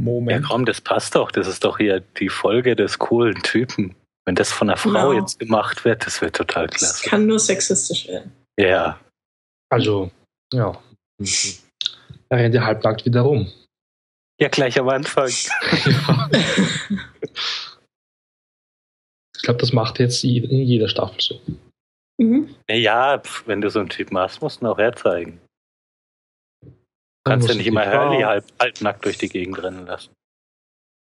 Moment. Ja, komm, das passt doch. Das ist doch hier die Folge des coolen Typen. Wenn das von einer Frau Genau. jetzt gemacht wird, das wird total Das klasse. kann nur sexistisch werden. Ja, Also, ja. Da rennt er halbnackt wieder rum. ja, gleich am Anfang. Ja. Ich glaube, das macht jetzt je- in jeder Staffel so. Mhm. Ja, pf, wenn du so einen Typen hast, musst du ihn auch herzeigen. Kannst ja nicht ich immer Hurley halb, halbnackt durch die Gegend rennen lassen.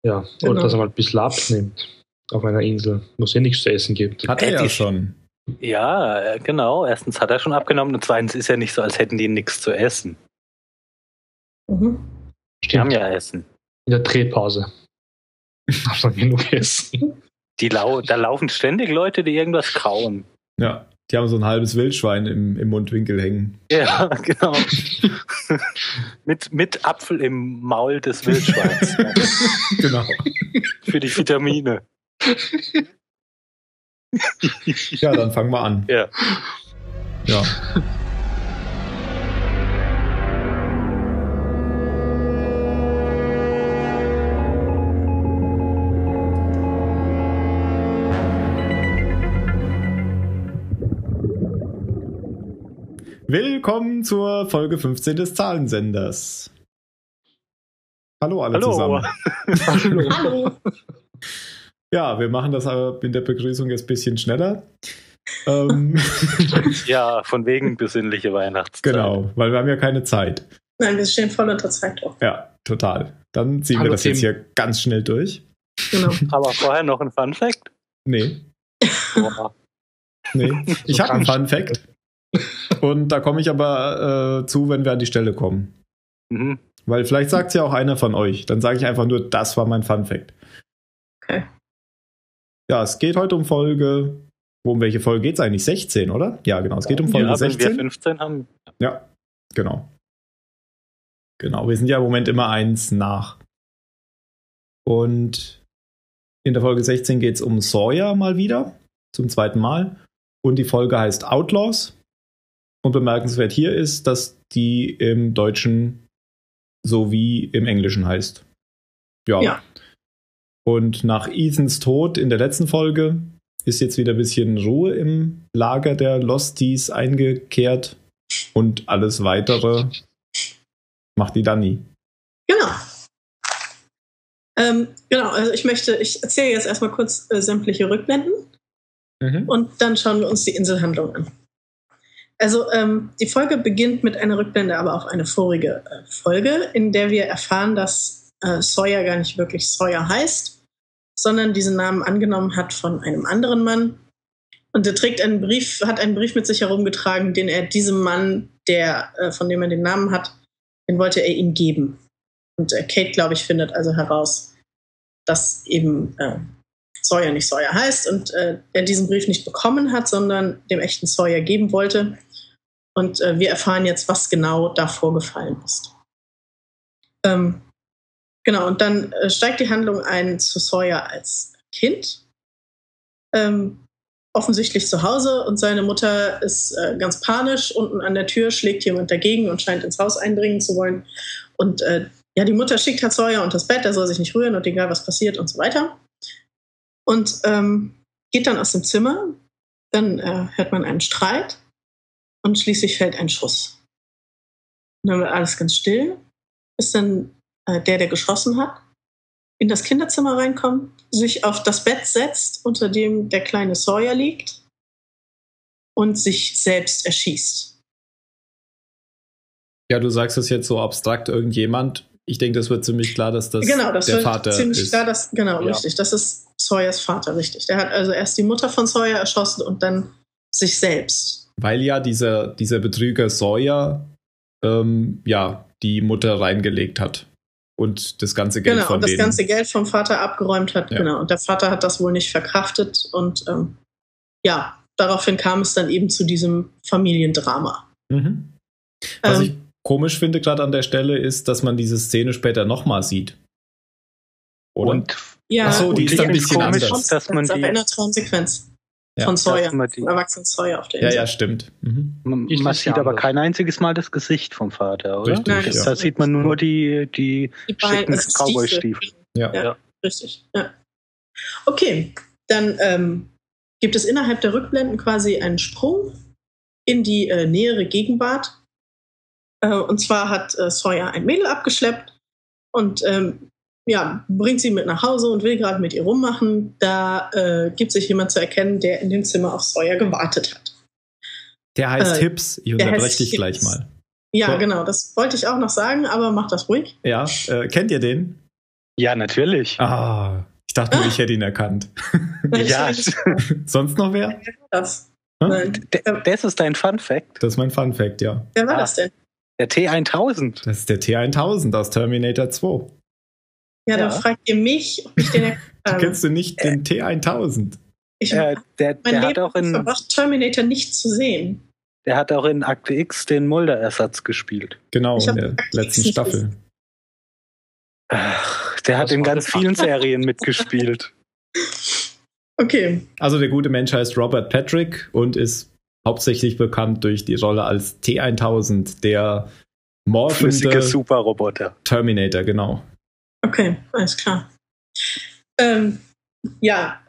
Ja, Genau. oder dass er mal ein bisschen abnimmt auf einer Insel, wo es ja nichts zu essen gibt. Hat er ja die- schon. Ja, äh, genau. Erstens hat er schon abgenommen und zweitens ist ja nicht so, als hätten die nichts zu essen. Mhm. Die haben ja Essen. in der Drehpause. Man genug essen. Die lau da laufen ständig Leute, die irgendwas kauen. Ja. Die haben so ein halbes Wildschwein im, im Mundwinkel hängen. Ja, genau. mit, mit Apfel im Maul des Wildschweins. Genau. Für die Vitamine. Ja, dann fangen wir an. Ja. Ja. Willkommen zur Folge 15 des Zahlensenders. Hallo alle Hallo. zusammen. Hallo. Hallo. Ja, wir machen das aber in der Begrüßung jetzt ein bisschen schneller. ähm, Ja, von wegen besinnliche Weihnachtszeit. genau, weil wir haben ja keine Zeit. Nein, wir stehen voll unter Zeitdruck. Ja, total. Dann ziehen wir Hallo, das jetzt Tim. hier ganz schnell durch. Genau. Aber vorher noch ein Fun Fact. Nee, Boah. nee. Ich habe einen Fun Fact. Und da komme ich aber äh, zu, wenn wir an die Stelle kommen. Mhm. Weil vielleicht sagt es ja auch einer von euch. Dann sage ich einfach nur, das war mein Fun Fact. Okay. Ja, es geht heute um Folge. Um welche Folge geht es eigentlich? 16, oder? Ja, genau. Es geht um Folge Ja, wenn wir 16. 15 haben. Ja, genau. Genau, wir sind ja im Moment immer eins nach. Und in der Folge 16 geht es um Sawyer mal wieder, zum zweiten Mal. Und die Folge heißt Outlaws. Und bemerkenswert hier ist, dass die im Deutschen sowie im Englischen heißt. Ja. Ja. Und nach Ethans Tod in der letzten Folge ist jetzt wieder ein bisschen Ruhe im Lager der Losties eingekehrt. Und alles weitere macht die Dani. Genau. Ähm, genau, also ich möchte, ich erzähle jetzt erstmal kurz äh, sämtliche Rückblenden und dann schauen wir uns die Inselhandlung an. Also ähm, die Folge beginnt mit einer Rückblende, aber auf eine vorige äh, Folge, in der wir erfahren, dass äh, Sawyer gar nicht wirklich Sawyer heißt, sondern diesen Namen angenommen hat von einem anderen Mann. Und er trägt einen Brief, hat einen Brief mit sich herumgetragen, den er diesem Mann, der, äh, von dem er den Namen hat, den wollte er ihm geben. Und äh, Kate, glaube ich, findet also heraus, dass eben äh, Sawyer nicht Sawyer heißt und äh, er diesen Brief nicht bekommen hat, sondern dem echten Sawyer geben wollte. Und äh, wir erfahren jetzt, was genau da vorgefallen ist. Ähm, genau, und dann äh, steigt die Handlung ein zu Sawyer als Kind. Ähm, offensichtlich zu Hause und seine Mutter ist äh, ganz panisch. Unten an der Tür schlägt jemand dagegen und scheint ins Haus eindringen zu wollen. Und äh, ja, die Mutter schickt halt Sawyer unter das Bett, er soll sich nicht rühren und egal was passiert und so weiter. Und ähm, geht dann aus dem Zimmer. Dann äh, hört man einen Streit und schließlich fällt ein Schuss. Und dann wird alles ganz still, bis dann äh, der, der geschossen hat, in das Kinderzimmer reinkommt, sich auf das Bett setzt, unter dem der kleine Sawyer liegt und sich selbst erschießt. Ja, du sagst es jetzt so abstrakt, irgendjemand. Ich denke, das wird ziemlich klar, dass das genau, das der wird Vater ziemlich ist. klar, dass, genau, Ja. richtig. Das ist Sawyers Vater, richtig. Der hat also erst die Mutter von Sawyer erschossen und dann sich selbst. Weil ja dieser, dieser Betrüger Sawyer ähm, ja die Mutter reingelegt hat. Und das ganze Geld Genau, von und das denen. ganze Geld vom Vater abgeräumt hat. Ja. Genau. Und der Vater hat das wohl nicht verkraftet. Und ähm, ja, daraufhin kam es dann eben zu diesem Familiendrama. Mhm. Was Ähm, ich komisch finde gerade an der Stelle ist, dass man diese Szene später nochmal sieht. Oder? Und ja, Ach so, die und ist dann ein bisschen Konsequenz, anders. dass man aber die- in der Traumsequenz. Ja. von Sawyer, die- erwachsenen Sawyer auf der Ja, Insel. ja, stimmt. Mhm. Man, man sieht ja aber kein einziges Mal das Gesicht vom Vater, oder? Richtig, Nein, ja. Da sieht man nur die, die Die schicken Stiefel. Cowboy-Stiefel. Ja. Ja, Ja. richtig. Ja. Okay, dann ähm, gibt es innerhalb der Rückblenden quasi einen Sprung in die äh, nähere Gegenwart. Äh, und zwar hat äh, Sawyer ein Mädel abgeschleppt und ähm, ja, bringt sie mit nach Hause und will gerade mit ihr rummachen. Da äh, gibt sich jemand zu erkennen, der in dem Zimmer auf Sawyer gewartet hat. Der heißt Äh, Hips. Ich unterbreche dich gleich Hips. mal. Ja, So. genau, das wollte ich auch noch sagen, aber mach das ruhig. Ja, äh, kennt ihr den? Ja, natürlich. Ah, ich dachte nur, ich hätte ihn erkannt. Nein, Ja. Sonst noch wer? nicht, wer war das? Hm? Das ist dein Fun Fact. Das ist mein Fun Fact, ja. Wer war Ah. das denn? Der T1000. Das ist der T1000 aus Terminator 2. Ja, dann Ja. fragt ihr mich, ob ich den erkannt habe. Kennst du nicht den T1000? Ich Äh, der mein der hat, Leben auch in, verbracht, Terminator nicht zu sehen. der hat auch in Akte X den Mulder-Ersatz gespielt. Genau, Ich in der Akte X letzten nicht Staffel. Ach, der hat in ganz vielen Serien mitgespielt. Okay. Also der gute Mensch heißt Robert Patrick und ist hauptsächlich bekannt durch die Rolle als T1000, der Flüssige morphende Superroboter. Terminator, genau. Okay, alles klar. Ähm, ja,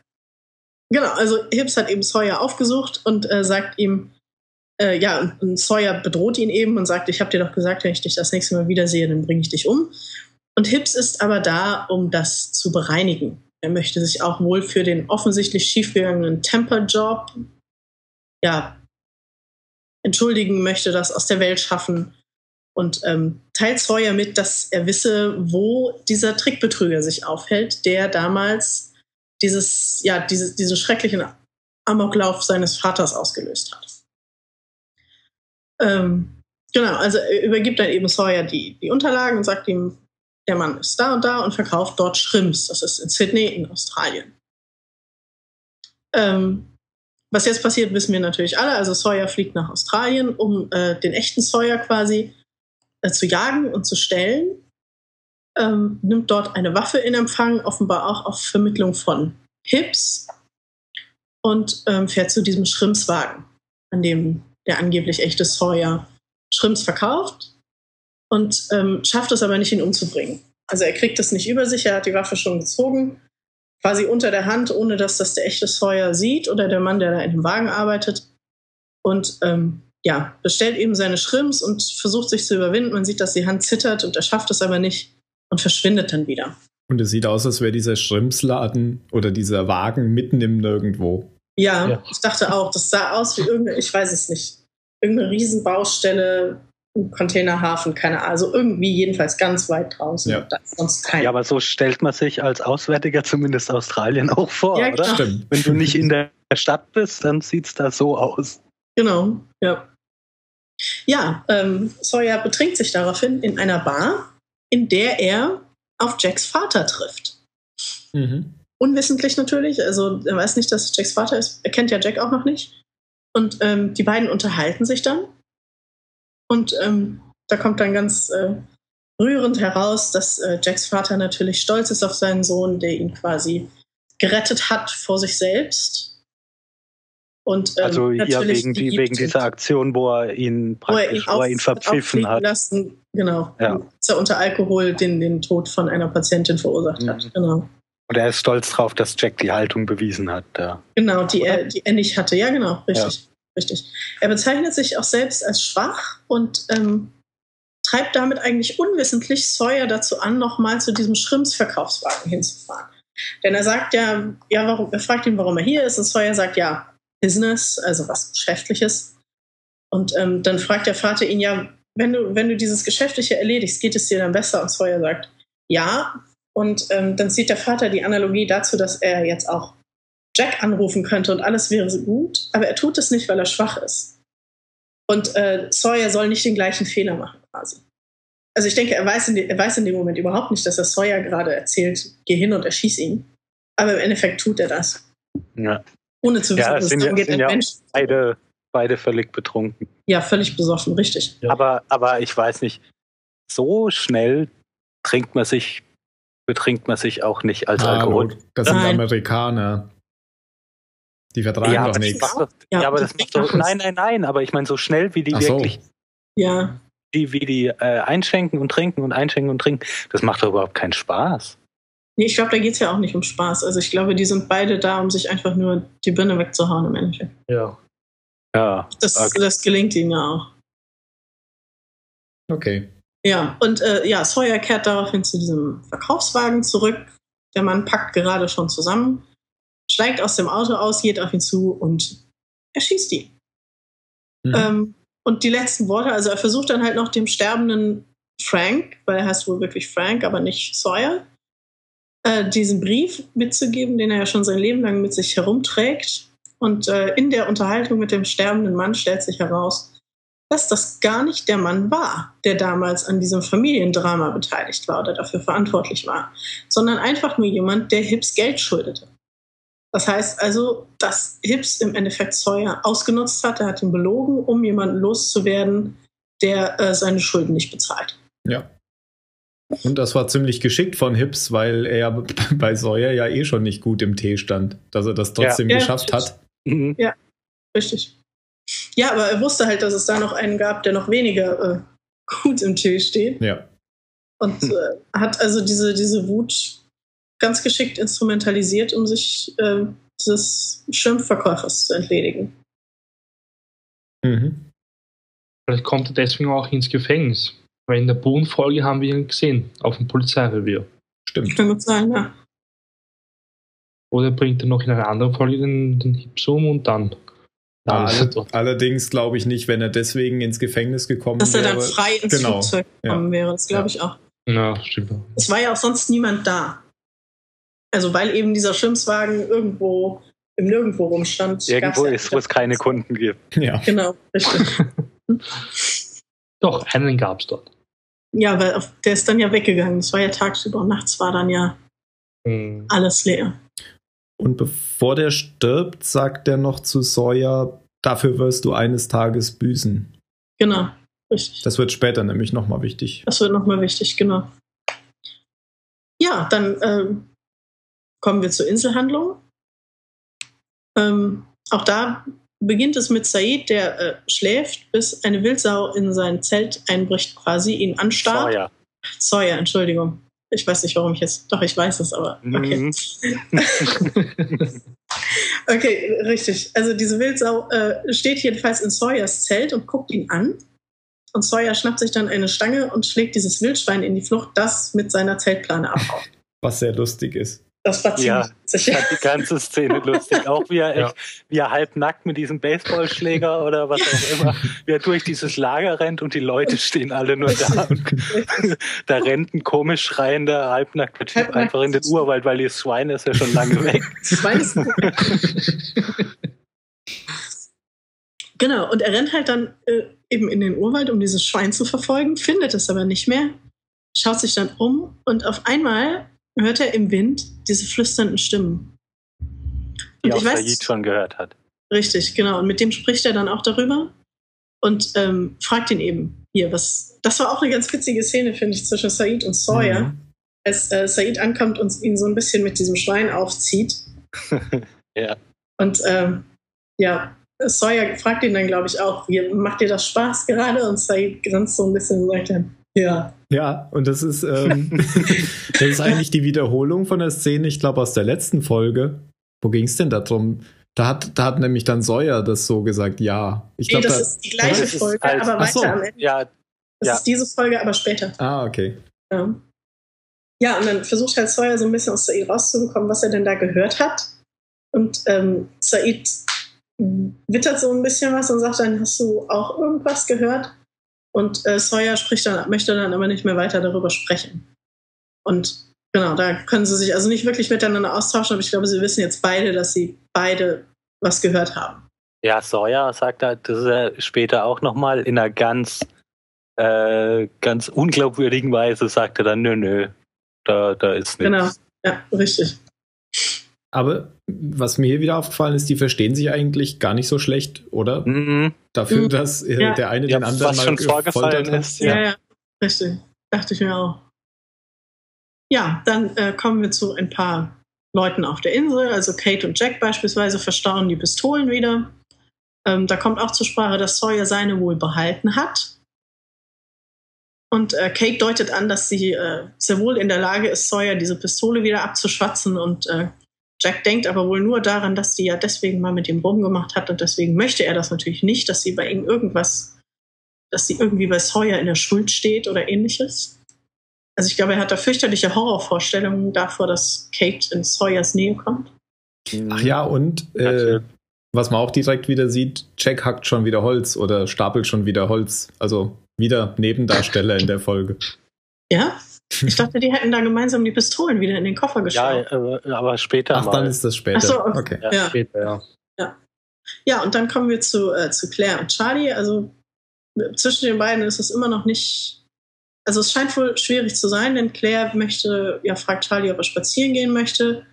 genau. Also Hibbs hat eben Sawyer aufgesucht und äh, sagt ihm, äh, ja, und, Sawyer bedroht ihn eben und sagt, ich habe dir doch gesagt, wenn ich dich das nächste Mal wiedersehe, dann bringe ich dich um. Und Hibbs ist aber da, um das zu bereinigen. Er möchte sich auch wohl für den offensichtlich schiefgegangenen Temper-Job ja, entschuldigen, möchte das aus der Welt schaffen und ähm, teilt Sawyer mit, dass er wisse, wo dieser Trickbetrüger sich aufhält, der damals dieses, ja, dieses, diesen schrecklichen Amoklauf seines Vaters ausgelöst hat. Ähm, genau, also er übergibt dann eben Sawyer die, die Unterlagen und sagt ihm, der Mann ist da und da und verkauft dort Shrimps. Das ist in Sydney in Australien. Ähm, was jetzt passiert, wissen wir natürlich alle. Also Sawyer fliegt nach Australien, um äh, den echten Sawyer quasi äh, zu jagen und zu stellen. Ähm, nimmt dort eine Waffe in Empfang, offenbar auch auf Vermittlung von Hibbs und ähm, fährt zu diesem Schrimpswagen, an dem der angeblich echte Sawyer Shrimps verkauft und ähm, schafft es aber nicht, ihn umzubringen. Also er kriegt es nicht über sich, er hat die Waffe schon gezogen, quasi unter der Hand, ohne dass das der echte Sawyer sieht oder der Mann, der da in dem Wagen arbeitet. Und ähm, ja, bestellt eben seine Shrimps und versucht sich zu überwinden. Man sieht, dass die Hand zittert und er schafft es aber nicht und verschwindet dann wieder. Und es sieht aus, als wäre dieser Schrimpsladen oder dieser Wagen mitten im Nirgendwo. Ja, Ja. ich dachte auch, das sah aus wie irgendeine, ich weiß es nicht, irgendeine Riesenbaustelle, ein Containerhafen, keine Ahnung. Also irgendwie jedenfalls ganz weit draußen. Ja. Da ist sonst kein. Ja, aber so stellt man sich als Auswärtiger zumindest Australien auch vor, Ja, oder? Stimmt. Wenn du nicht in der Stadt bist, dann sieht's da so aus. Genau, ja. Ja, ähm, Sawyer betrinkt sich daraufhin in einer Bar, in der er auf Jacks Vater trifft. Mhm. Unwissentlich natürlich, also er weiß nicht, dass Jacks Vater ist. Er kennt ja Jack auch noch nicht. Und ähm, die beiden unterhalten sich dann. Und ähm, da kommt dann ganz äh, rührend heraus, dass äh, Jacks Vater natürlich stolz ist auf seinen Sohn, der ihn quasi gerettet hat vor sich selbst. Und, ähm, Also ja, wegen, die, wegen dieser Aktion, wo er ihn praktisch, wo er ihn auf- verpfiffen hat. Lassen. Genau. Ja. Dass er unter Alkohol den, den Tod von einer Patientin verursacht hat. Mhm. Genau. Und er ist stolz drauf, dass Jack die Haltung bewiesen hat. Ja. Genau, die er, die er nicht hatte. Ja, genau, richtig. richtig. Er bezeichnet sich auch selbst als schwach und ähm, treibt damit eigentlich unwissentlich Sawyer dazu an, nochmal zu diesem Schrimpsverkaufswagen hinzufahren. Denn er sagt ja, ja, warum, er fragt ihn, warum er hier ist, und Sawyer sagt ja, Business, also was Geschäftliches. Und ähm, dann fragt der Vater ihn ja, wenn du, wenn du dieses Geschäftliche erledigst, geht es dir dann besser? Und Sawyer sagt, ja. Und ähm, dann sieht der Vater die Analogie dazu, dass er jetzt auch Jack anrufen könnte und alles wäre so gut, aber er tut es nicht, weil er schwach ist. Und äh, Sawyer soll nicht den gleichen Fehler machen, quasi. Also ich denke, er weiß, in er weiß in dem Moment überhaupt nicht, dass er Sawyer gerade erzählt, geh hin und erschieß ihn. Aber im Endeffekt tut er das. Ja. Ohne zu wissen, Ja, dass es darum geht, sind ein ja Mensch. beide, beide völlig betrunken. Ja, völlig besoffen, richtig. Ja. Aber, aber ich weiß nicht, so schnell trinkt man sich, betrinkt man sich auch nicht als Ah, Alkohol. gut. Das sind Nein. Amerikaner. Die vertragen ja, doch nichts. Doch, ja, ja, aber das macht doch. Nein, nein, nein, aber ich meine, so schnell wie die Ach so. wirklich, Ja. die, wie die äh, einschenken und trinken und einschenken und trinken, das macht doch überhaupt keinen Spaß. Nee, ich glaube, da geht es ja auch nicht um Spaß. Also ich glaube, die sind beide da, um sich einfach nur die Birne wegzuhauen im Endeffekt. Ja. Ja. Das, Okay. das gelingt ihnen ja auch. Okay. Ja, und äh, ja, Sawyer kehrt daraufhin zu diesem Verkaufswagen zurück. Der Mann packt gerade schon zusammen, steigt aus dem Auto aus, geht auf ihn zu und erschießt ihn. Mhm. Ähm, und die letzten Worte, also er versucht dann halt noch dem sterbenden Frank, weil er heißt wohl wirklich Frank, aber nicht Sawyer, äh, diesen Brief mitzugeben, den er ja schon sein Leben lang mit sich herumträgt. Und äh, in der Unterhaltung mit dem sterbenden Mann stellt sich heraus, dass das gar nicht der Mann war, der damals an diesem Familiendrama beteiligt war oder dafür verantwortlich war, sondern einfach nur jemand, der Hibbs Geld schuldete. Das heißt also, dass Hibbs im Endeffekt Sawyer ausgenutzt hat, er hat ihn belogen, um jemanden loszuwerden, der äh, seine Schulden nicht bezahlt. Ja. Und das war ziemlich geschickt von Hibbs, weil er ja bei Sawyer ja eh schon nicht gut im Tee stand, dass er das trotzdem Ja. Ja, geschafft stimmt. hat. Mhm. Richtig. Ja, aber er wusste halt, dass es da noch einen gab, der noch weniger äh, gut im Tee steht. Ja. Und äh, hat also diese, diese Wut ganz geschickt instrumentalisiert, um sich äh, des Schimpfverkäufers zu entledigen. Mhm. Vielleicht kommt er deswegen auch ins Gefängnis. Weil in der Bodenfolge haben wir ihn gesehen, auf dem Polizeirevier. Stimmt. Kann gut sein, ja. Oder bringt er noch in einer anderen Folge den, den Hips um und dann. Ja, alle, dort. allerdings glaube ich nicht, wenn er deswegen ins Gefängnis gekommen Dass er wäre. dann frei ins genau, Flugzeug gekommen wäre, das glaube ich auch. Ja, stimmt. Es war ja auch sonst niemand da. Also weil eben dieser Schimpfwagen irgendwo im Nirgendwo rumstand. Irgendwo ja- ist, wo es keine Kunden gibt. Ja. Genau, richtig. Doch, einen gab es dort. Ja, weil auf, der ist dann ja weggegangen. Das war ja tagsüber und nachts war dann ja Hm. alles leer. Und bevor der stirbt, sagt er noch zu Sawyer, dafür wirst du eines Tages büßen. Genau, richtig. Das wird später nämlich nochmal wichtig. Das wird nochmal wichtig, genau. Ja, dann ähm, kommen wir zur Inselhandlung. Ähm, auch da beginnt es mit Said, der äh, schläft, bis eine Wildsau in sein Zelt einbricht, quasi ihn anstarrt. Sawyer. Sawyer, Entschuldigung. Ich weiß nicht, warum ich jetzt. Doch, ich weiß es, aber. Okay. Mhm. Okay, richtig. Also diese Wildsau äh, steht jedenfalls in Sawyers Zelt und guckt ihn an. Und Sawyer schnappt sich dann eine Stange und schlägt dieses Wildschwein in die Flucht, das mit seiner Zeltplane abhaut. Was sehr lustig ist. Das war ziemlich Ja, witzig. Ich fand die ganze Szene lustig. Auch wie er, Ja. echt, wie er halb nackt mit diesem Baseballschläger oder was auch immer, wie er durch dieses Lager rennt und die Leute stehen alle nur da. Und da rennt ein komisch schreiender, halbnackter Typ Halbnackt. einfach in den Urwald, weil das Schwein ist ja schon lange weg. Schwein ist Genau, und er rennt halt dann äh, eben in den Urwald, um dieses Schwein zu verfolgen, findet es aber nicht mehr, schaut sich dann um und auf einmal hört er im Wind diese flüsternden Stimmen. Die Und auch ich weiß- Said schon gehört hat. Richtig, genau. Und mit dem spricht er dann auch darüber und ähm, fragt ihn eben hier, was. Das war auch eine ganz witzige Szene, finde ich, zwischen Said und Sawyer, Mhm. als äh, Said ankommt und ihn so ein bisschen mit diesem Schwein aufzieht. Ja. Und ähm, ja, Sawyer fragt ihn dann, glaube ich, auch, wie, macht dir das Spaß gerade? Und Said grinst so ein bisschen und sagt dann, ja. Ja, und das ist, ähm, das ist eigentlich die Wiederholung von der Szene, ich glaube, aus der letzten Folge. Wo ging es denn da drum? Da hat, da hat nämlich dann Sawyer das so gesagt, ja. Ich Nee, glaube, das da, ist die gleiche Folge, als- aber Ach so. weiter am Ende. Ja, Das ja. ist diese Folge, aber später. ah, okay. Ja. ja, und dann versucht halt Sawyer so ein bisschen aus Said rauszubekommen, was er denn da gehört hat. Und ähm, Said wittert so ein bisschen was und sagt dann, hast du auch irgendwas gehört? Und äh, Sawyer spricht dann, möchte dann aber nicht mehr weiter darüber sprechen. Und genau, da können sie sich also nicht wirklich miteinander austauschen, aber ich glaube, sie wissen jetzt beide, dass sie beide was gehört haben. ja, Sawyer sagt da, das ist er später auch nochmal in einer ganz, äh, ganz unglaubwürdigen Weise, sagt er dann, nö, nö, da, da ist nichts. Genau, ja, richtig. Aber was mir hier wieder aufgefallen ist, die verstehen sich eigentlich gar nicht so schlecht, oder? Mhm. Dafür, Mhm. dass äh, Ja. der eine Ja, den anderen was mal schon vorgefallen gefoltert hat. ist, Ja, Ja. ja, richtig. Dachte ich mir auch. Ja, dann äh, kommen wir zu ein paar Leuten auf der Insel, also Kate und Jack beispielsweise, verstauen die Pistolen wieder. Ähm, da kommt auch zur Sprache, dass Sawyer seine wohl behalten hat. Und äh, Kate deutet an, dass sie äh, sehr wohl in der Lage ist, Sawyer diese Pistole wieder abzuschwatzen. Und äh, Jack denkt aber wohl nur daran, dass sie ja deswegen mal mit ihm rumgemacht hat. Und deswegen möchte er das natürlich nicht, dass sie bei ihm irgendwas, dass sie irgendwie bei Sawyer in der Schuld steht oder ähnliches. Also ich glaube, er hat da fürchterliche Horrorvorstellungen davor, dass Kate in Sawyers Nähe kommt. Ach ja, und äh, was man auch direkt wieder sieht, Jack hackt schon wieder Holz oder stapelt schon wieder Holz. Also wieder Nebendarsteller in der Folge. Ja? Ich dachte, die hätten da gemeinsam die Pistolen wieder in den Koffer geschaut. Ja, aber später. Ach, mal. dann ist das später. Ach so, okay. Ja, ja. Später, ja. ja. Ja, und dann kommen wir zu, äh, zu Claire und Charlie. Also zwischen den beiden ist es immer noch nicht also es scheint wohl schwierig zu sein, denn Claire möchte, ja, fragt Charlie, ob er spazieren gehen möchte.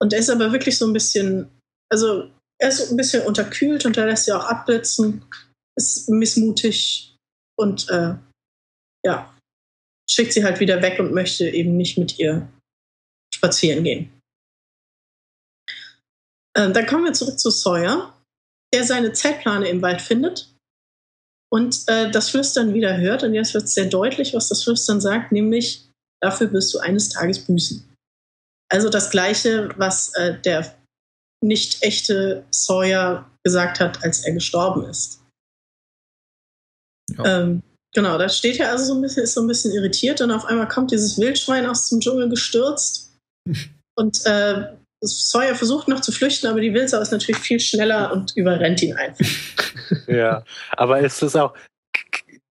Und er ist aber wirklich so ein bisschen, also er ist ein bisschen unterkühlt und er lässt sie auch abblitzen, ist missmutig und äh, ja, schickt sie halt wieder weg und möchte eben nicht mit ihr spazieren gehen. Äh, dann kommen wir zurück zu Sawyer, der seine Zeitplane im Wald findet und äh, das Flüstern wieder hört. Und jetzt wird es sehr deutlich, was das Flüstern sagt, nämlich dafür wirst du eines Tages büßen. Also das Gleiche, was äh, der nicht echte Sawyer gesagt hat, als er gestorben ist. Ja. Ähm, genau, da steht er also so ein bisschen, ist so ein bisschen irritiert und auf einmal kommt dieses Wildschwein aus dem Dschungel gestürzt und äh, Sawyer versucht noch zu flüchten, aber die Wildsau ist natürlich viel schneller und überrennt ihn einfach. ja, aber ist es auch,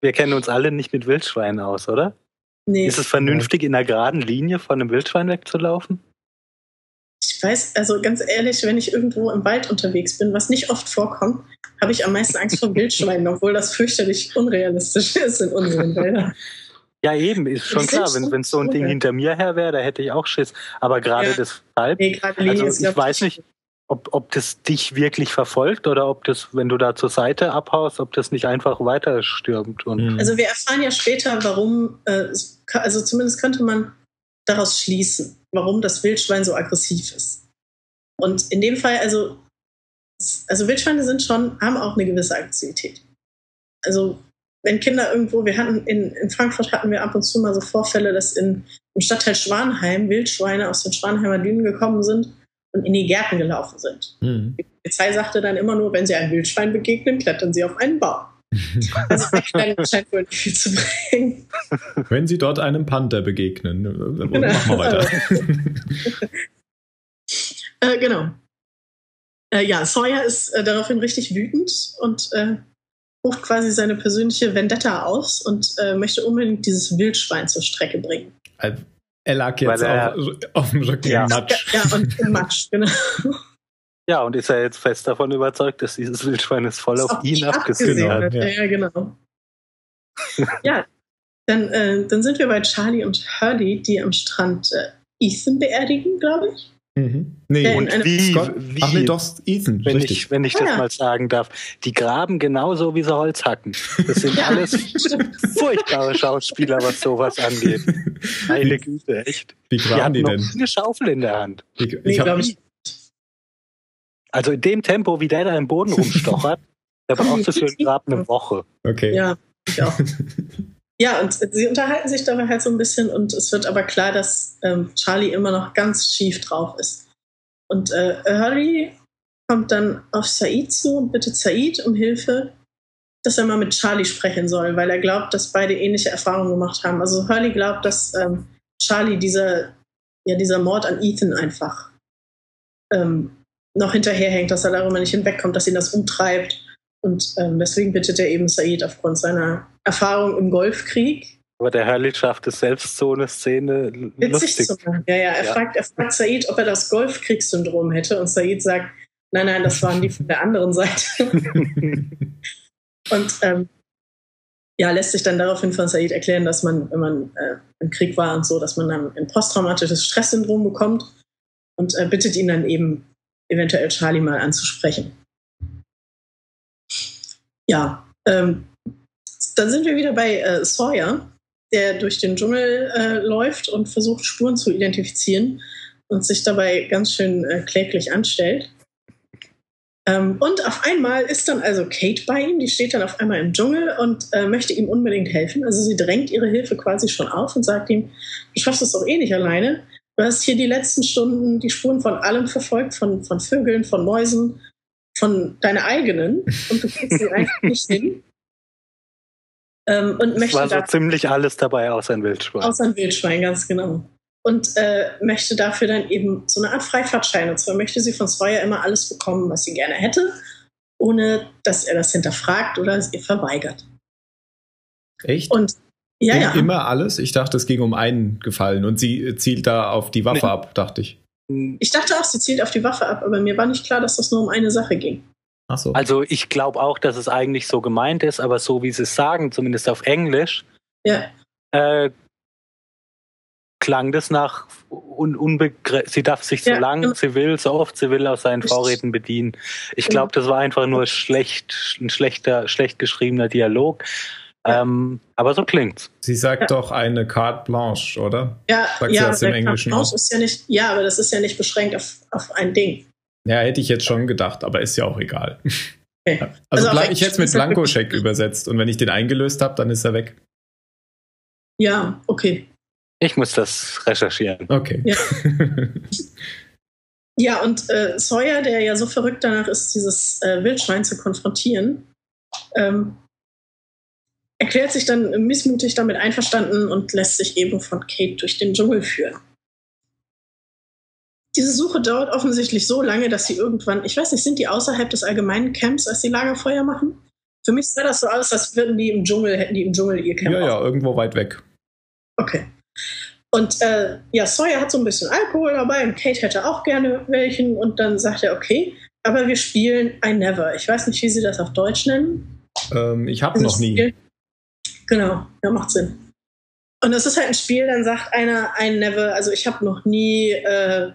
wir kennen uns alle nicht mit Wildschweinen aus, oder? Nee. Ist es vernünftig, in einer geraden Linie von einem Wildschwein wegzulaufen? Ich weiß, also ganz ehrlich, wenn ich irgendwo im Wald unterwegs bin, was nicht oft vorkommt, habe ich am meisten Angst vor Wildschweinen, obwohl das fürchterlich unrealistisch ist in unseren Wäldern. Ja, eben, ist schon klar. Wenn, wenn so ein Ding hinter mir her wäre, da hätte ich auch Schiss. Aber gerade ja. deshalb, nee, also ich weiß nicht, ob, ob das dich wirklich verfolgt oder ob das, wenn du da zur Seite abhaust, ob das nicht einfach weiter stürmt. Und mhm. also wir erfahren ja später, warum, äh, also zumindest könnte man daraus schließen, warum das Wildschwein so aggressiv ist. Und in dem Fall, also, also Wildschweine sind schon, haben auch eine gewisse Aggressivität. Also wenn Kinder irgendwo, wir hatten in, in Frankfurt hatten wir ab und zu mal so Vorfälle, dass in, im Stadtteil Schwanheim Wildschweine aus den Schwanheimer Dünen gekommen sind und in die Gärten gelaufen sind. Mhm. Die Polizei sagte dann immer nur, wenn sie einem Wildschwein begegnen, klettern sie auf einen Baum. also scheint wohl nicht viel zu bringen. Wenn Sie dort einem Panther begegnen, dann genau. machen wir weiter. äh, genau. Äh, ja, Sawyer ist äh, daraufhin richtig wütend und äh, ruft quasi seine persönliche Vendetta aus und äh, möchte unbedingt dieses Wildschwein zur Strecke bringen. Er lag jetzt er, auf, auf, dem Rücken ja. im Matsch. Ja, und im Matsch, genau. Ja, und ist er jetzt fest davon überzeugt, dass dieses Wildschwein es voll auf, auf ihn abgesehen hat. Ja. ja, genau. ja, dann, äh, dann sind wir bei Charlie und Hurley, die am Strand äh, Ethan beerdigen, glaube ich. Mhm. Nee, und wie, wie, Ach nee, doch, Ethan, wenn richtig. ich, wenn ich das ja. mal sagen darf, die graben genauso wie sie Holz hacken. Das sind ja, alles furchtbare Schauspieler, was sowas angeht. Meine Güte, echt. Wie graben die, die denn? eine Schaufel in der Hand. Ich, ich nee, ich, also in dem Tempo, wie der da im Boden rumstochert, da brauchst du für einen Grab eine Woche. Okay. Ja, ich auch. Ja, und sie unterhalten sich dabei halt so ein bisschen und es wird aber klar, dass ähm, Charlie immer noch ganz schief drauf ist. Und äh, Hurley kommt dann auf Said zu und bittet Said um Hilfe, dass er mal mit Charlie sprechen soll, weil er glaubt, dass beide ähnliche Erfahrungen gemacht haben. Also Hurley glaubt, dass ähm, Charlie dieser, ja, dieser Mord an Ethan einfach ähm, noch hinterherhängt, dass er darüber nicht hinwegkommt, dass ihn das umtreibt und ähm, deswegen bittet er eben Said aufgrund seiner Erfahrung im Golfkrieg. Aber der Hurley schafft es selbst, so eine Szene lustig zu machen. Ja, ja, er, ja. Fragt, er fragt Said, ob er das Golfkriegssyndrom hätte und Said sagt, nein, nein, das waren die von der anderen Seite. und ähm, ja, lässt sich dann daraufhin von Said erklären, dass man, wenn man äh, im Krieg war und so, dass man dann ein posttraumatisches Stresssyndrom bekommt und äh, bittet ihn dann eben, eventuell Charlie mal anzusprechen ja, ähm, dann sind wir wieder bei äh, Sawyer, der durch den Dschungel äh, läuft und versucht, Spuren zu identifizieren. und sich dabei ganz schön äh, kläglich anstellt. Ähm, und auf einmal ist dann also Kate bei ihm, die steht dann auf einmal im Dschungel und äh, möchte ihm unbedingt helfen. Also sie drängt ihre Hilfe quasi schon auf und sagt ihm, du schaffst es doch eh nicht alleine. Du hast hier die letzten Stunden die Spuren von allem verfolgt, von, von Vögeln, von Mäusen, von deiner eigenen und du kriegst sie einfach nicht hin. Ähm, und es war so ziemlich alles dabei, außer ein Wildschwein. Außer ein Wildschwein, ganz genau und äh, möchte dafür dann eben so eine Art Freifahrtschein. Und zwar möchte sie von Sawyer immer alles bekommen, was sie gerne hätte, ohne dass er das hinterfragt oder es ihr verweigert. Echt? Und ja, ja. Immer alles? Ich dachte, es ging um einen Gefallen und sie zielt da auf die Waffe nee. ab, dachte ich. Ich dachte auch, sie zielt auf die Waffe ab, aber mir war nicht klar, dass das nur um eine Sache ging. Ach so. Also ich glaube auch, dass es eigentlich so gemeint ist, aber so wie sie es sagen, zumindest auf Englisch, ja. äh, klang das nach un unbegrenzt. Sie darf sich so ja, lang sie will, so oft sie will aus seinen Vorräten bedienen. Ich glaube, das war einfach nur schlecht, ein schlechter, schlecht geschriebener Dialog. Ähm, aber so klingt's. Sie sagt ja. doch eine carte blanche, oder? Ja, sagt ja, sie das im Englischen auch. Ist ja, nicht, ja, aber das ist ja nicht beschränkt auf, auf ein Ding. Ja, hätte ich jetzt schon gedacht, aber ist ja auch egal. Okay. Also, also ich hätte es mit Blankoscheck übersetzt und wenn ich den eingelöst habe, dann ist er weg. Ja, okay. Ich muss das recherchieren. Okay. Ja, ja und äh, Sawyer, der ja so verrückt danach ist, dieses äh, Wildschwein zu konfrontieren, ähm, erklärt sich dann missmutig damit einverstanden und lässt sich eben von Kate durch den Dschungel führen. Diese Suche dauert offensichtlich so lange, dass sie irgendwann, ich weiß nicht, sind die außerhalb des allgemeinen Camps, als sie Lagerfeuer machen? Für mich sah das so aus, als würden die im Dschungel, hätten die im Dschungel ihr Camp. Ja, ja, irgendwo weit weg. Okay. Und äh, ja, Sawyer hat so ein bisschen Alkohol dabei und Kate hätte auch gerne welchen. Und dann sagt er, okay, aber wir spielen I Never. Ich weiß nicht, wie sie das auf Deutsch nennen. Ähm, ich habe noch nie. Genau, ja, macht Sinn. Und das ist halt ein Spiel, dann sagt einer I Never, also ich habe noch nie, äh,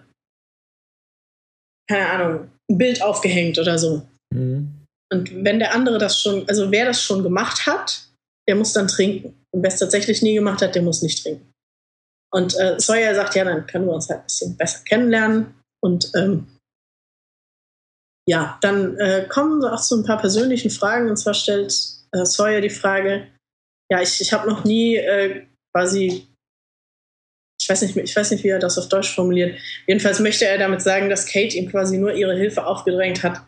keine Ahnung, ein Bild aufgehängt oder so. Mhm. Und wenn der andere das schon, also wer das schon gemacht hat, der muss dann trinken. Und wer es tatsächlich nie gemacht hat, der muss nicht trinken. Und äh, Sawyer sagt, ja, dann können wir uns halt ein bisschen besser kennenlernen. Und ähm, ja, dann äh, kommen auch so ein paar persönlichen Fragen. Und zwar stellt äh, Sawyer die Frage, ja, ich, ich habe noch nie äh, quasi, ich weiß, nicht, ich weiß nicht, wie er das auf Deutsch formuliert. Jedenfalls möchte er damit sagen, dass Kate ihm quasi nur ihre Hilfe aufgedrängt hat,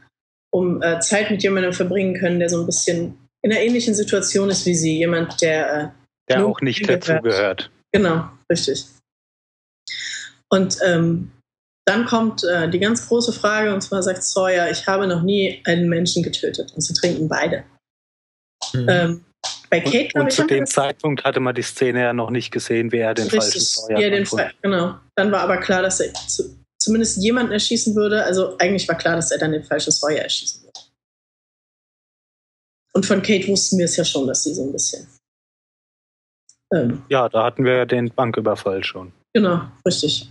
um äh, Zeit mit jemandem verbringen können, der so ein bisschen in einer ähnlichen Situation ist wie sie. Jemand, der äh, der auch nicht dazugehört. Genau, richtig. Und ähm, dann kommt äh, die ganz große Frage, und zwar sagt Sawyer, ich habe noch nie einen Menschen getötet. Und sie trinken beide. Mhm. Ähm, bei Kate, und, und zu dem Zeitpunkt hatte man die Szene ja noch nicht gesehen, wie er den richtig, falschen Sawyer ja, den Fall, Genau. Dann war aber klar, dass er zu, zumindest jemanden erschießen würde. Also eigentlich war klar, dass er dann den falschen Sawyer erschießen würde. Und von Kate wussten wir es ja schon, dass sie so ein bisschen ähm, ja, da hatten wir den Banküberfall schon. Genau, richtig.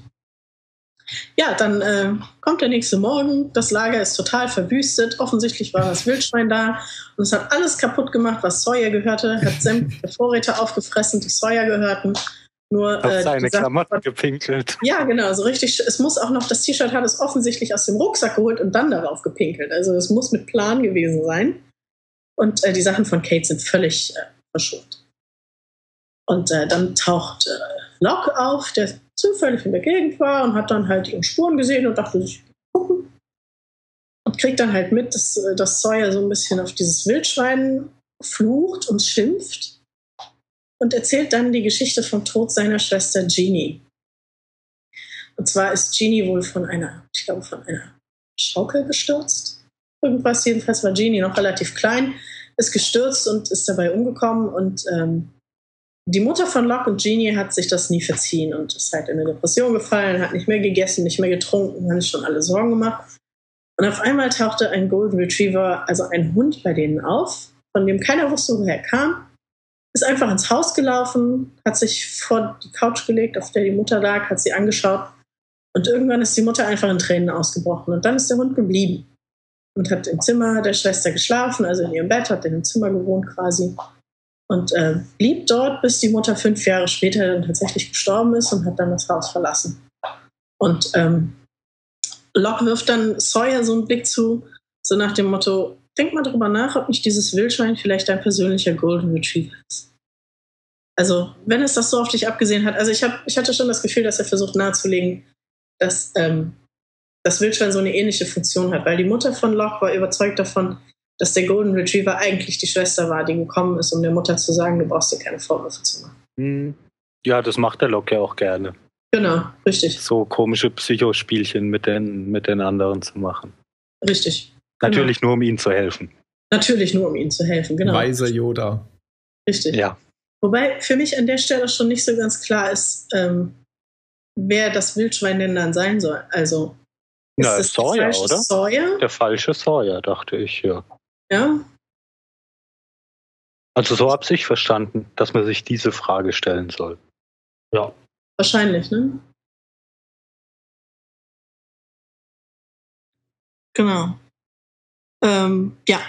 Ja, dann äh, kommt der nächste Morgen. Das Lager ist total verwüstet. Offensichtlich war das Wildschwein da und es hat alles kaputt gemacht, was Sawyer gehörte. Hat sämtliche Vorräte aufgefressen, die Sawyer gehörten. Nur auf äh, seine Klamotten gepinkelt. Ja, genau, so richtig. Es muss auch noch, das T-Shirt hat es offensichtlich aus dem Rucksack geholt und dann darauf gepinkelt. Also es muss mit Plan gewesen sein. Und äh, die Sachen von Kate sind völlig äh, verschont. Und äh, dann taucht äh, Locke auf, der zufällig in der Gegend war und hat dann halt ihre Spuren gesehen und dachte sich, gucken. Und kriegt dann halt mit, dass, äh, dass Sawyer so ein bisschen auf dieses Wildschwein flucht und schimpft und erzählt dann die Geschichte vom Tod seiner Schwester Jeannie. Und zwar ist Jeannie wohl von einer, ich glaube, von einer Schaukel gestürzt. Irgendwas, jedenfalls war Jeannie noch relativ klein, ist gestürzt und ist dabei umgekommen und ähm, die Mutter von Locke und Jeannie hat sich das nie verziehen und ist halt in eine Depression gefallen, hat nicht mehr gegessen, nicht mehr getrunken, hat sich schon alle Sorgen gemacht. Und auf einmal tauchte ein Golden Retriever, also ein Hund bei denen auf, von dem keiner wusste, woher er kam, ist einfach ins Haus gelaufen, hat sich vor die Couch gelegt, auf der die Mutter lag, hat sie angeschaut und irgendwann ist die Mutter einfach in Tränen ausgebrochen und dann ist der Hund geblieben und hat im Zimmer der Schwester geschlafen, also in ihrem Bett, hat in dem Zimmer gewohnt quasi und äh, blieb dort, bis die Mutter fünf Jahre später dann tatsächlich gestorben ist und hat dann das Haus verlassen. Und ähm, Locke wirft dann Sawyer so einen Blick zu, so nach dem Motto, denk mal drüber nach, ob nicht dieses Wildschwein vielleicht dein persönlicher Golden Retriever ist. Also, wenn es das so auf dich abgesehen hat, also ich, hab, ich hatte schon das Gefühl, dass er versucht nahezulegen, dass ähm, das Wildschwein so eine ähnliche Funktion hat, weil die Mutter von Locke war überzeugt davon, dass der Golden Retriever eigentlich die Schwester war, die gekommen ist, um der Mutter zu sagen, du brauchst dir keine Vorwürfe zu machen. Hm. Ja, das macht der Locke ja auch gerne. Genau, richtig. So komische Psychospielchen mit den, mit den anderen zu machen. Richtig. Natürlich genau. nur, um ihnen zu helfen. Natürlich nur, um ihnen zu helfen, genau. Weiser Yoda. Richtig. Ja. Wobei für mich an der Stelle schon nicht so ganz klar ist, ähm, wer das Wildschwein denn dann sein soll. Also ist Na, das Sawyer, oder? Sawyer? Der falsche Sawyer, dachte ich, ja. Ja. Also so habe ich verstanden, dass man sich diese Frage stellen soll. Ja. Wahrscheinlich, ne? Genau. Ähm, ja,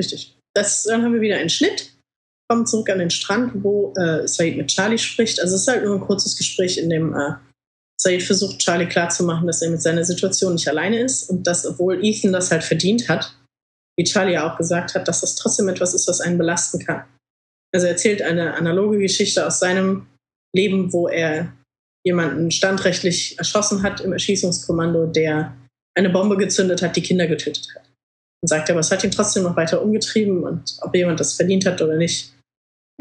richtig. Das, dann haben wir wieder einen Schnitt, kommen zurück an den Strand, wo äh, Said mit Charlie spricht. Also es ist halt nur ein kurzes Gespräch, in dem äh, Said versucht, Charlie klarzumachen, dass er mit seiner Situation nicht alleine ist und dass, obwohl Ethan das halt verdient hat, wie Charlie ja auch gesagt hat, dass das trotzdem etwas ist, was einen belasten kann. Also er erzählt eine analoge Geschichte aus seinem Leben, wo er jemanden standrechtlich erschossen hat im Erschießungskommando, der eine Bombe gezündet hat, die Kinder getötet hat. Und sagt aber, es hat ihn trotzdem noch weiter umgetrieben und ob jemand das verdient hat oder nicht,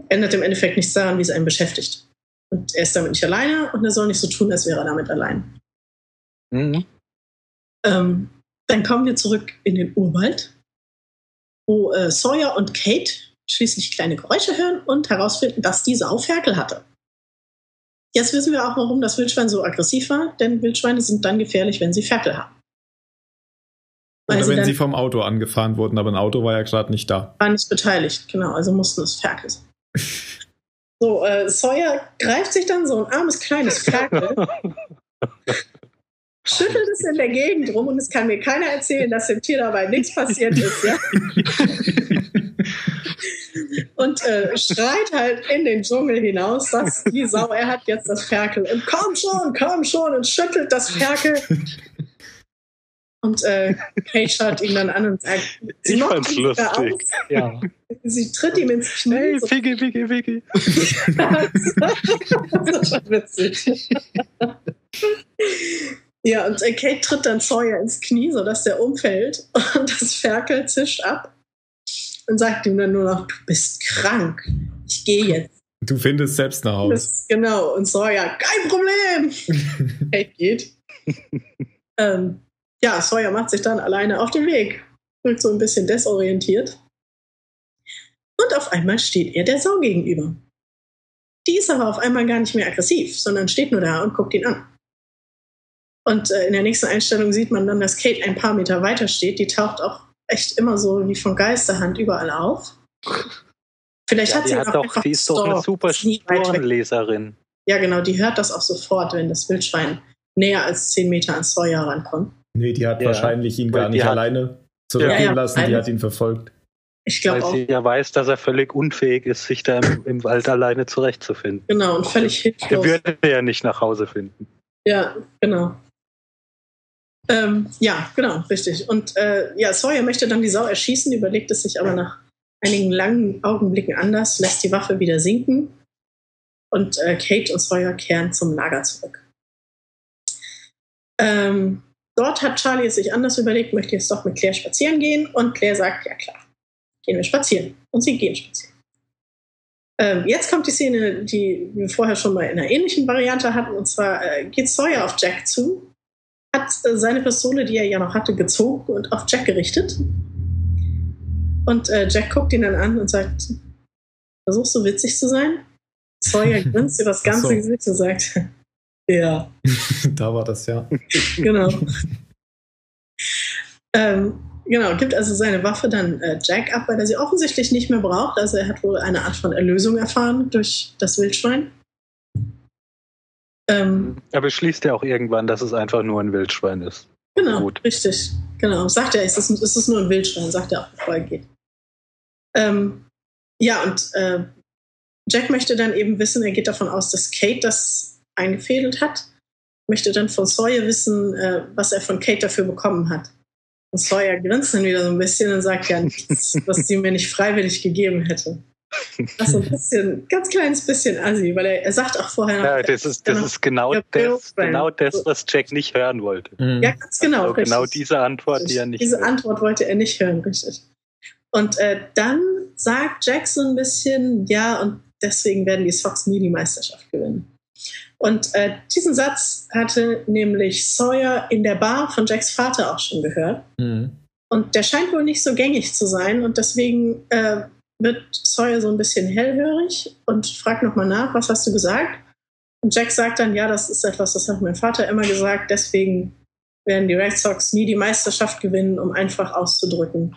ändert im Endeffekt nichts daran, wie es einen beschäftigt. Und er ist damit nicht alleine und er soll nicht so tun, als wäre er damit allein. Mhm. Ähm, dann kommen wir zurück in den Urwald, wo äh, Sawyer und Kate schließlich kleine Geräusche hören und herausfinden, dass diese Sau Ferkel hatte. Jetzt wissen wir auch, warum das Wildschwein so aggressiv war, denn Wildschweine sind dann gefährlich, wenn sie Ferkel haben. Weil Oder wenn sie, sie vom Auto angefahren wurden, aber ein Auto war ja gerade nicht da. War nicht beteiligt, genau, also mussten es Ferkel sein. So, äh, Sawyer greift sich dann so ein armes kleines Ferkel, schüttelt es in der Gegend rum und es kann mir keiner erzählen, dass dem Tier dabei nichts passiert ist. Ja? und äh, schreit halt in den Dschungel hinaus, dass die Sau, er hat jetzt das Ferkel. Und komm schon, komm schon und schüttelt das Ferkel. Und äh, Kate schaut ihn dann an und sagt, sie ich fand's lustig. Ja. Sie tritt ihm ins Knie. Hey, Figgy, Figgy, Figgy. das ist schon witzig. Ja, und äh, Kate tritt dann Sawyer ins Knie, sodass der umfällt und das Ferkel zischt ab und sagt ihm dann nur noch, du bist krank. Ich gehe jetzt. Du findest selbst nach Hause. genau. Und Sawyer, kein Problem. Kate geht. ähm, ja, Sawyer macht sich dann alleine auf den Weg. Wirkt so ein bisschen desorientiert. Und auf einmal steht er der Sau gegenüber. Die ist aber auf einmal gar nicht mehr aggressiv, sondern steht nur da und guckt ihn an. Und äh, in der nächsten Einstellung sieht man dann, dass Kate ein paar Meter weiter steht. Die taucht auch echt immer so wie von Geisterhand überall auf. Vielleicht ja, hat sie hat doch, die ist doch eine super Spurenleserin. Ja, genau, die hört das auch sofort, wenn das Wildschwein näher als 10 Meter an Sawyer rankommt. Nee, die hat ja. wahrscheinlich ihn gar nicht hat, alleine zurückgehen ja, lassen, die hat ihn verfolgt. Ich glaube auch. sie ja weiß, dass er völlig unfähig ist, sich da im, im Wald alleine zurechtzufinden. Genau, und völlig hilflos. Er würde ja nicht nach Hause finden. Ja, genau. Ähm, ja, genau, richtig. Und äh, ja, Sawyer möchte dann die Sau erschießen, überlegt es sich aber nach einigen langen Augenblicken anders, lässt die Waffe wieder sinken und äh, Kate und Sawyer kehren zum Lager zurück. Ähm, dort hat Charlie es sich anders überlegt, möchte jetzt doch mit Claire spazieren gehen und Claire sagt, ja klar, gehen wir spazieren. Und sie gehen spazieren. Ähm, jetzt kommt die Szene, die wir vorher schon mal in einer ähnlichen Variante hatten, und zwar äh, geht Sawyer auf Jack zu, hat äh, seine Pistole, die er ja noch hatte, gezogen und auf Jack gerichtet. Und äh, Jack guckt ihn dann an und sagt, versuchst du witzig zu sein? Sawyer grinst über das ganze so. Gesicht und sagt, ja. da war das ja. genau. ähm, genau, gibt also seine Waffe dann äh, Jack ab, weil er sie offensichtlich nicht mehr braucht. Also er hat wohl eine Art von Erlösung erfahren durch das Wildschwein. Ähm, er beschließt ja auch irgendwann, dass es einfach nur ein Wildschwein ist. Genau, Gut. richtig. Genau, sagt er, es ist, es ist nur ein Wildschwein, sagt er auch, bevor er geht. Ähm, ja, und äh, Jack möchte dann eben wissen, er geht davon aus, dass Kate das eingefädelt hat. möchte dann von Sawyer wissen, äh, was er von Kate dafür bekommen hat. Und Sawyer grinst dann wieder so ein bisschen und sagt ja nichts, was sie mir nicht freiwillig gegeben hätte. Das ist ein bisschen, ganz kleines bisschen assi, weil er, er sagt auch vorher noch. Ja, das ist, das ist genau, das, genau das, was Jack nicht hören wollte. Mhm. Ja, ganz genau. Also genau diese Antwort, die er nicht Diese hört. Antwort wollte er nicht hören, richtig. Und äh, dann sagt Jack so ein bisschen, ja, und deswegen werden die Sox nie die Meisterschaft gewinnen. Und äh, diesen Satz hatte nämlich Sawyer in der Bar von Jacks Vater auch schon gehört. Mhm. Und der scheint wohl nicht so gängig zu sein und deswegen äh, wird Sawyer so ein bisschen hellhörig und fragt nochmal nach, was hast du gesagt? Und Jack sagt dann, ja, das ist etwas, das hat mein Vater immer gesagt, deswegen werden die Red Sox nie die Meisterschaft gewinnen, um einfach auszudrücken,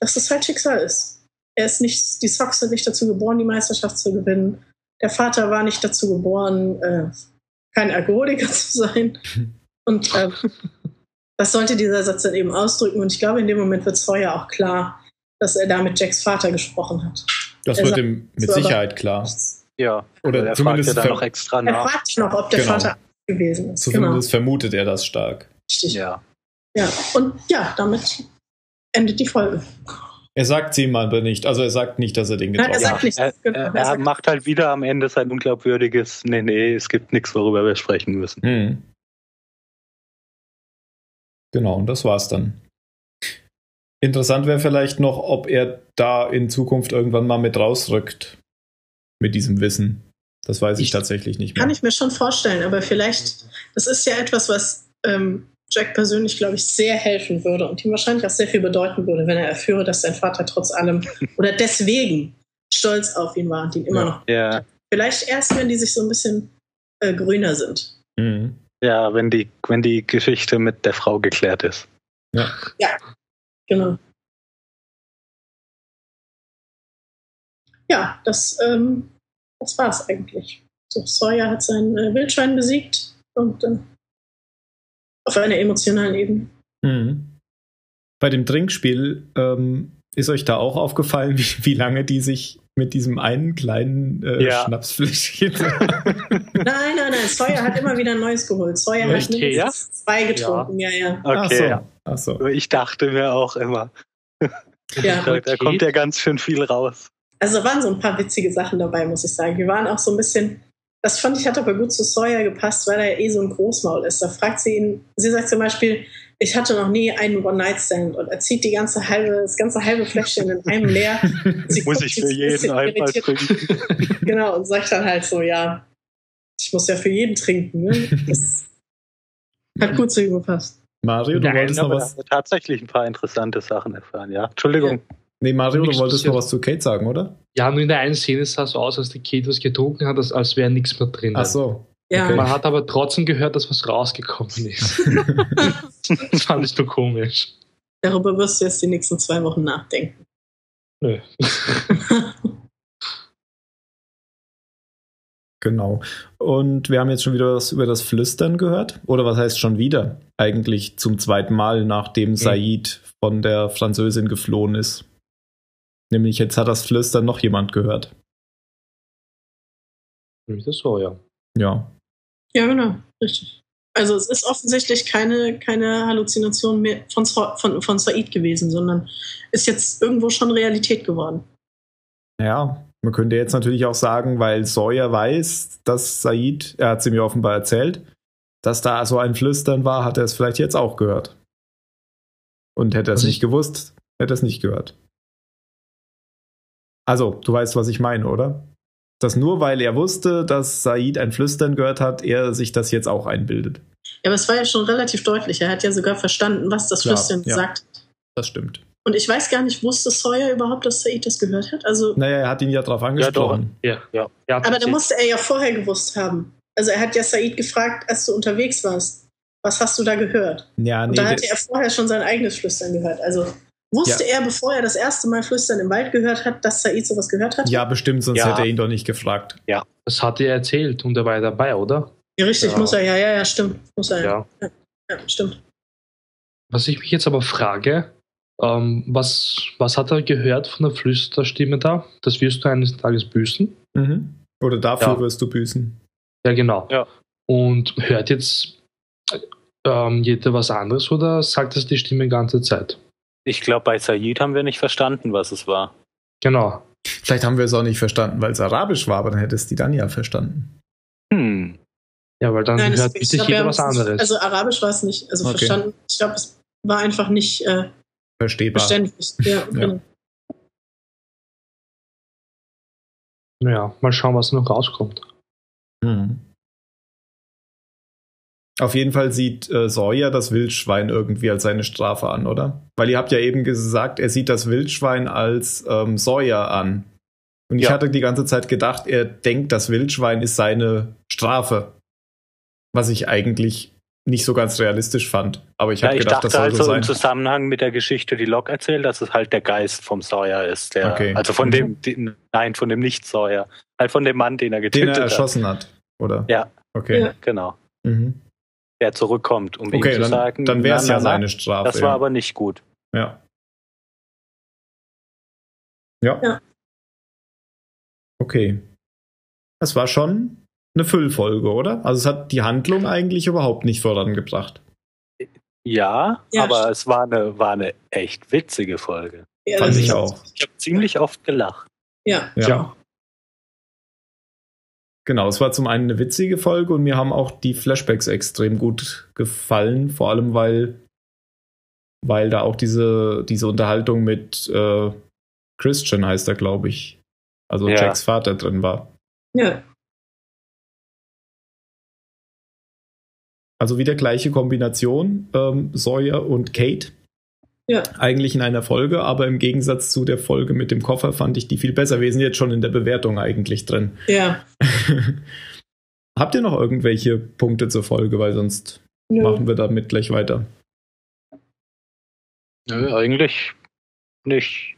dass das halt Schicksal ist. Er ist nicht, die Sox sind nicht dazu geboren, die Meisterschaft zu gewinnen. Der Vater war nicht dazu geboren, äh, kein Alkoholiker zu sein. Und äh, das sollte dieser Satz dann eben ausdrücken. Und ich glaube, in dem Moment wird Sawyer auch klar, dass er da mit Jacks Vater gesprochen hat. Das er wird ihm mit Sicherheit klar. Ja, oder zumindest fragt er noch extra nach. Er fragt noch, ob der genau. Vater gewesen ist. Zumindest genau. vermutet er das stark. Richtig. Ja. Ja, und ja, damit endet die Folge. Er sagt sie ihm aber nicht. Also er sagt nicht, dass er den getroffen hat. Ja, er, genau. er, er, er macht halt wieder am Ende sein unglaubwürdiges, nee, nee, es gibt nichts, worüber wir sprechen müssen. Hm. Genau, und das war's dann. Interessant wäre vielleicht noch, ob er da in Zukunft irgendwann mal mit rausrückt. Mit diesem Wissen. Das weiß ich, ich tatsächlich nicht mehr. Kann ich mir schon vorstellen, aber vielleicht, das ist ja etwas, was ähm, Jack persönlich, glaube ich, sehr helfen würde und ihm wahrscheinlich auch sehr viel bedeuten würde, wenn er erführe, dass sein Vater trotz allem oder deswegen stolz auf ihn war und ihn immer ja. noch. Ja. Vielleicht erst, wenn die sich so ein bisschen äh, grüner sind. Mhm. Ja, wenn die, wenn die Geschichte mit der Frau geklärt ist. Ja. Ja, Genau. Ja, das, ähm, das war es eigentlich. So, Sawyer hat seinen äh, Wildschwein besiegt und äh, auf einer emotionalen Ebene. Mhm. Bei dem Trinkspiel ähm, ist euch da auch aufgefallen, wie, wie lange die sich mit diesem einen kleinen äh, ja. Schnapsfläschchen. nein, nein, nein. Sawyer hat immer wieder ein neues geholt. Sawyer Echt? hat mindestens ja? zwei getrunken, ja, ja. ja. Okay. Ach so. Ach so. Ich dachte mir auch immer. Ja, da, da kommt ja ganz schön viel raus. Also waren so ein paar witzige Sachen dabei, muss ich sagen. Wir waren auch so ein bisschen, das fand ich, hat aber gut zu Sawyer gepasst, weil er eh so ein Großmaul ist. Da fragt sie ihn, sie sagt zum Beispiel, ich hatte noch nie einen One-Night-Stand und er zieht die ganze halbe, das ganze halbe Fläschchen in einem leer. Sie muss ich für jeden einmal trinken. genau, und sagt dann halt so, ja, ich muss ja für jeden trinken. Ne? Das hat gut zu ihm gepasst. Mario, du Nein, wolltest noch was. tatsächlich ein paar interessante Sachen erfahren, ja. Entschuldigung. Ja. Nee, Mario, du wolltest noch was zu Kate sagen, oder? Ja, nur in der einen Szene sah es so aus, als die Kate was getrunken hat, als, als wäre nichts mehr drin. Ach so. Ja. Man hat aber trotzdem gehört, dass was rausgekommen ist. das fand ich doch komisch. Darüber wirst du jetzt die nächsten zwei Wochen nachdenken. Nö. Genau. Und wir haben jetzt schon wieder was über das Flüstern gehört. Oder was heißt schon wieder? Eigentlich zum zweiten Mal, nachdem mhm. Said von der Französin geflohen ist. Nämlich jetzt hat das Flüstern noch jemand gehört. Das ist so, ja. Ja. Ja, genau. Richtig. Also es ist offensichtlich keine, keine Halluzination mehr von, von, von Said gewesen, sondern ist jetzt irgendwo schon Realität geworden. Ja, man könnte jetzt natürlich auch sagen, weil Sawyer weiß, dass Said, er hat es mir offenbar erzählt, dass da so ein Flüstern war, hat er es vielleicht jetzt auch gehört. Und hätte er es nicht gewusst, hätte er es nicht gehört. Also, du weißt, was ich meine, oder? Dass nur weil er wusste, dass Said ein Flüstern gehört hat, er sich das jetzt auch einbildet. Ja, aber es war ja schon relativ deutlich. Er hat ja sogar verstanden, was das Klar, Flüstern ja, sagt. Das stimmt. Und ich weiß gar nicht, wusste Sawyer überhaupt, dass Said das gehört hat? Also, naja, er hat ihn ja darauf angesprochen. Ja, ja, ja. Aber da musste er ja vorher gewusst haben. Also er hat ja Said gefragt, als du unterwegs warst, was hast du da gehört? Ja, nee, Und da hatte er vorher schon sein eigenes Flüstern gehört. Also wusste ja. er, bevor er das erste Mal Flüstern im Wald gehört hat, dass Said sowas gehört hat? Ja, bestimmt, sonst ja. hätte er ihn doch nicht gefragt. Ja. Das hat er erzählt und er war dabei, oder? Ja, richtig, ja. muss er, ja, ja, ja, stimmt. Muss er, ja. ja. Ja, stimmt. Was ich mich jetzt aber frage, ähm, was, was hat er gehört von der Flüsterstimme da? Das wirst du eines Tages büßen. Mhm. Oder dafür ja. wirst du büßen. Ja, genau. Ja. Und hört jetzt ähm, jeder was anderes oder sagt es die Stimme die ganze Zeit? Ich glaube, bei Said haben wir nicht verstanden, was es war. Genau. Vielleicht haben wir es auch nicht verstanden, weil es Arabisch war, aber dann hätte es die dann ja verstanden. Hm. Ja, weil dann Nein, hört sich jeder was anderes. Also Arabisch war es nicht, also okay. verstanden. Ich glaube, es war einfach nicht äh, verstehbar. Verständlich. Ja. Genau. Ja, mal schauen, was noch rauskommt. Hm. Auf jeden Fall sieht äh, Sawyer das Wildschwein irgendwie als seine Strafe an, oder? Weil ihr habt ja eben gesagt, er sieht das Wildschwein als ähm, Sawyer an. Und ich hatte die ganze Zeit gedacht, er denkt, das Wildschwein ist seine Strafe. Was ich eigentlich nicht so ganz realistisch fand. Aber ich habe ja, gedacht, das soll halt so sein. im Zusammenhang mit der Geschichte, die Locke erzählt, dass es halt der Geist vom Sawyer ist. Der, okay. Also von dem, mhm. die, nein, von dem Nicht-Sawyer. Halt von dem Mann, den er getötet hat. Den er erschossen hat. hat, oder? Ja. Okay. Ja. Genau. Mhm der zurückkommt, um okay, ihm zu dann, sagen. Dann wäre es ja seine Strafe. Das war ja. aber nicht gut. Ja. ja. Ja. Okay. Das war schon eine Füllfolge, oder? Also es hat die Handlung eigentlich überhaupt nicht vorangebracht. Ja, ja aber es war eine, war eine echt witzige Folge. Ja, Fand ich auch. Ich habe ziemlich oft gelacht. Ja. ja. Genau, es war zum einen eine witzige Folge und mir haben auch die Flashbacks extrem gut gefallen, vor allem weil, weil da auch diese, diese Unterhaltung mit äh, Christian heißt er, glaube ich. Also ja. Jacks Vater drin war. Ja. Also wieder gleiche Kombination, ähm, Sawyer und Kate. Ja. Eigentlich in einer Folge, aber im Gegensatz zu der Folge mit dem Koffer fand ich die viel besser. Wir sind jetzt schon in der Bewertung eigentlich drin. Ja. Habt ihr noch irgendwelche Punkte zur Folge, weil sonst Nö. machen wir damit gleich weiter. Nö, eigentlich nicht.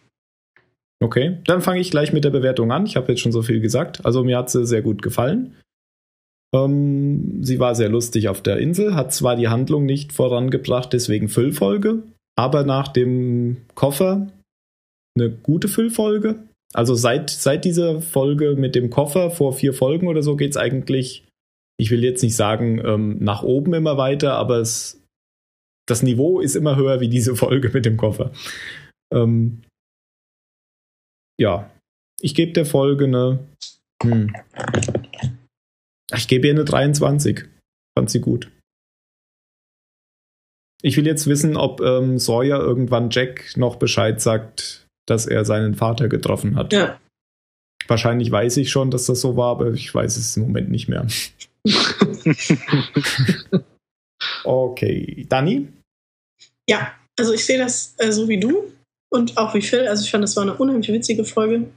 Okay, dann fange ich gleich mit der Bewertung an. Ich habe jetzt schon so viel gesagt. Also mir hat sie sehr gut gefallen. Ähm, sie war sehr lustig auf der Insel, hat zwar die Handlung nicht vorangebracht, deswegen Füllfolge, aber nach dem Koffer eine gute Füllfolge. Also seit, seit dieser Folge mit dem Koffer vor vier Folgen oder so geht es eigentlich, ich will jetzt nicht sagen, ähm, nach oben immer weiter, aber es, das Niveau ist immer höher wie diese Folge mit dem Koffer. Ähm, ja, ich gebe der Folge eine. Hm, ich gebe ihr eine 23. Fand sie gut. Ich will jetzt wissen, ob ähm, Sawyer irgendwann Jack noch Bescheid sagt, dass er seinen Vater getroffen hat. Ja. Wahrscheinlich weiß ich schon, dass das so war, aber ich weiß es im Moment nicht mehr. okay. Dani? Ja, also ich sehe das äh, so wie du und auch wie Phil. Also ich fand, das war eine unheimlich witzige Folge.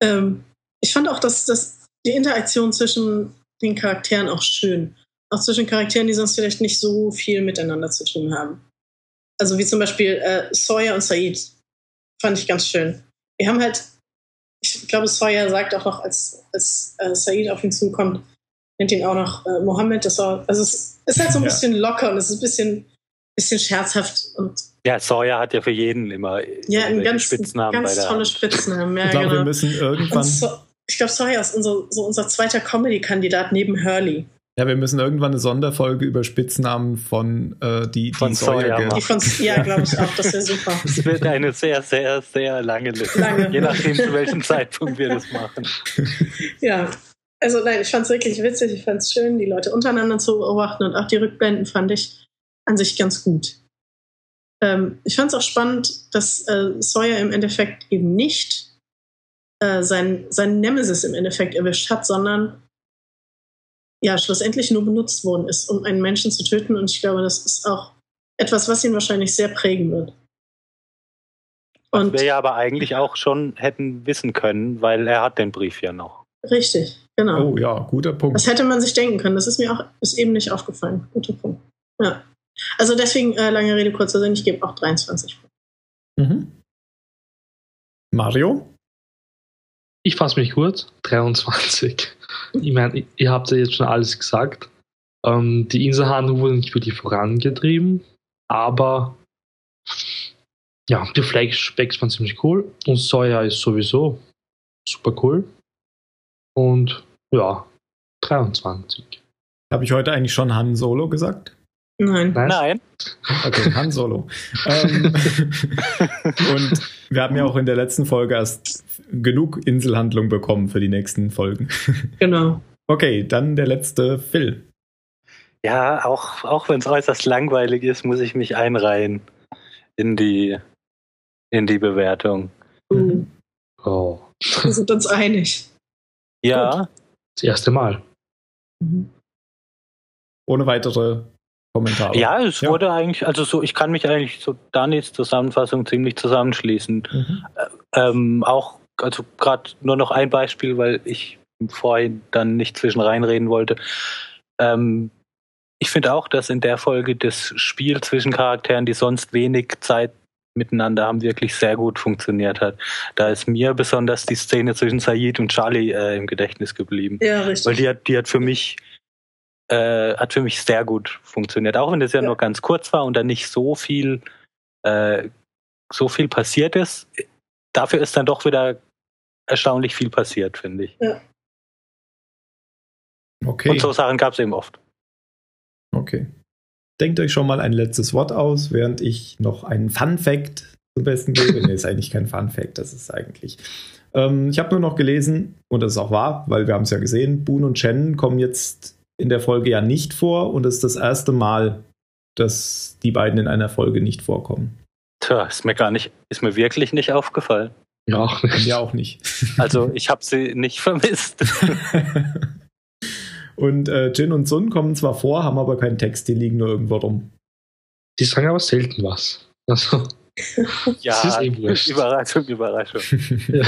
Ähm, ich fand auch, dass, dass die Interaktion zwischen den Charakteren auch schön auch zwischen Charakteren, die sonst vielleicht nicht so viel miteinander zu tun haben. Also wie zum Beispiel äh, Sawyer und Said. Fand ich ganz schön. Wir haben halt, ich glaube, Sawyer sagt auch noch, als, als äh, Said auf ihn zukommt, nennt ihn auch noch äh, Mohammed. Das war, also es ist halt so ein ja. bisschen locker und es ist ein bisschen, bisschen scherzhaft und ja, Sawyer hat ja für jeden immer ja, einen ganz, Spitznamen ganz tolle Spitznamen. Ja, ich glaube, genau. wir müssen irgendwann. So, ich glaube, Sawyer ist unser, so unser zweiter Comedy-Kandidat neben Hurley. Ja, wir müssen irgendwann eine Sonderfolge über Spitznamen von äh, die, von die Sawyer die von, Ja, glaube ich auch, das wäre super. Es wird eine sehr, sehr, sehr lange Liste. Lange. Je nachdem, zu welchem Zeitpunkt wir das machen. Ja, also nein, ich fand es wirklich witzig, ich fand es schön, die Leute untereinander zu beobachten und auch die Rückblenden fand ich an sich ganz gut. Ähm, ich fand es auch spannend, dass äh, Sawyer im Endeffekt eben nicht äh, sein, sein Nemesis im Endeffekt erwischt hat, sondern ja schlussendlich nur benutzt worden ist, um einen Menschen zu töten. Und ich glaube, das ist auch etwas, was ihn wahrscheinlich sehr prägen wird. Und was wir ja aber eigentlich auch schon hätten wissen können, weil er hat den Brief ja noch. Richtig, genau. Oh ja, guter Punkt. Das hätte man sich denken können. Das ist mir auch ist eben nicht aufgefallen. Guter Punkt. Ja. Also deswegen, äh, lange Rede, kurzer Sinn, ich gebe auch 23 Mhm. Mario? Ich fasse mich kurz. 23. Ich meine, ihr habt ja jetzt schon alles gesagt. Ähm, die Inselhandlung wurde nicht wirklich vorangetrieben, aber ja, die Flashbacks waren ziemlich cool und Sawyer ist sowieso super cool. Und ja, 23. Habe ich heute eigentlich schon Han Solo gesagt? Nein. Nein. Okay, Han Solo. ähm, und wir haben ja auch in der letzten Folge erst genug Inselhandlung bekommen für die nächsten Folgen. Genau. Okay, dann der letzte Phil. Ja, auch, auch wenn es äußerst langweilig ist, muss ich mich einreihen in die, in die Bewertung. Uh. Oh. Wir sind uns einig. Ja. Gut. Das erste Mal. Mhm. Ohne weitere Kommentare. Ja, es ja. wurde eigentlich, also so, ich kann mich eigentlich so Danis Zusammenfassung ziemlich zusammenschließen. Mhm. Ähm, auch, also gerade nur noch ein Beispiel, weil ich vorhin dann nicht zwischen reinreden wollte. Ähm, ich finde auch, dass in der Folge das Spiel zwischen Charakteren, die sonst wenig Zeit miteinander haben, wirklich sehr gut funktioniert hat. Da ist mir besonders die Szene zwischen Said und Charlie äh, im Gedächtnis geblieben. Ja, richtig. Weil die hat, die hat für mich äh, hat für mich sehr gut funktioniert. Auch wenn es ja, ja, nur ganz kurz war und da nicht so viel, äh, so viel passiert ist. Dafür ist dann doch wieder erstaunlich viel passiert, finde ich. Ja. Okay. Und so Sachen gab es eben oft. Okay. Denkt euch schon mal ein letztes Wort aus, während ich noch einen Fun Fact zum Besten gebe. nee, ist eigentlich kein Fun Fact, das ist eigentlich. Ähm, ich habe nur noch gelesen, und das ist auch wahr, weil wir haben es ja gesehen, Boone und Shannon kommen jetzt in der Folge ja nicht vor und es ist das erste Mal, dass die beiden in einer Folge nicht vorkommen. Tja, ist mir gar nicht, ist mir wirklich nicht aufgefallen. Ja, auch nicht. Ja, auch nicht. Also ich habe sie nicht vermisst. und äh, Jin und Sun kommen zwar vor, haben aber keinen Text, die liegen nur irgendwo rum. Die sagen aber selten was. Also, ja, eh Überraschung, Überraschung. ja.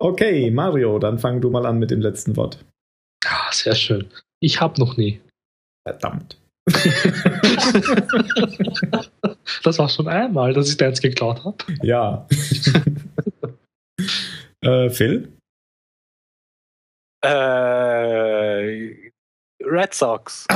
Okay, Mario, dann fang du mal an mit dem letzten Wort. Sehr schön. Ich habe noch nie. Verdammt. das war schon einmal, dass ich Dance geklaut habe. Ja. äh, Phil? Äh, Red Sox.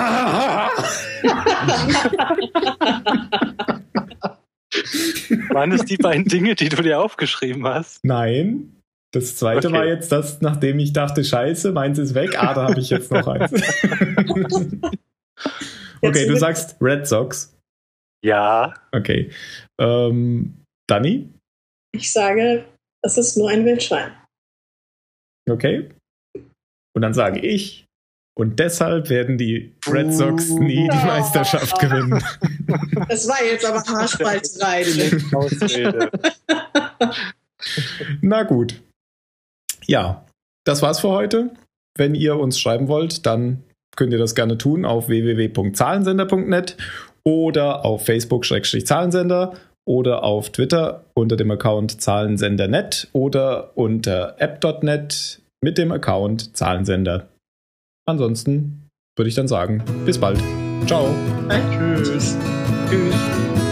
Waren es die beiden Dinge, die du dir aufgeschrieben hast? Nein. Das zweite okay. war jetzt das, nachdem ich dachte, scheiße, meins ist weg. Ah, da habe ich jetzt noch eins. okay, du sagst Red Sox. Ja. Okay. Ähm, Danny? Ich sage, es ist nur ein Wildschwein. Okay. Und dann sage ich, und deshalb werden die Red Sox nie die Meisterschaft gewinnen. Das war jetzt aber Haarspalterei. Na gut. Ja, das war's für heute. Wenn ihr uns schreiben wollt, dann könnt ihr das gerne tun auf www.zahlensender.net oder auf Facebook-Zahlensender oder auf Twitter unter dem Account Zahlensender.net oder unter app.net mit dem Account Zahlensender. Ansonsten würde ich dann sagen, bis bald. Ciao. Tschüss. Tschüss.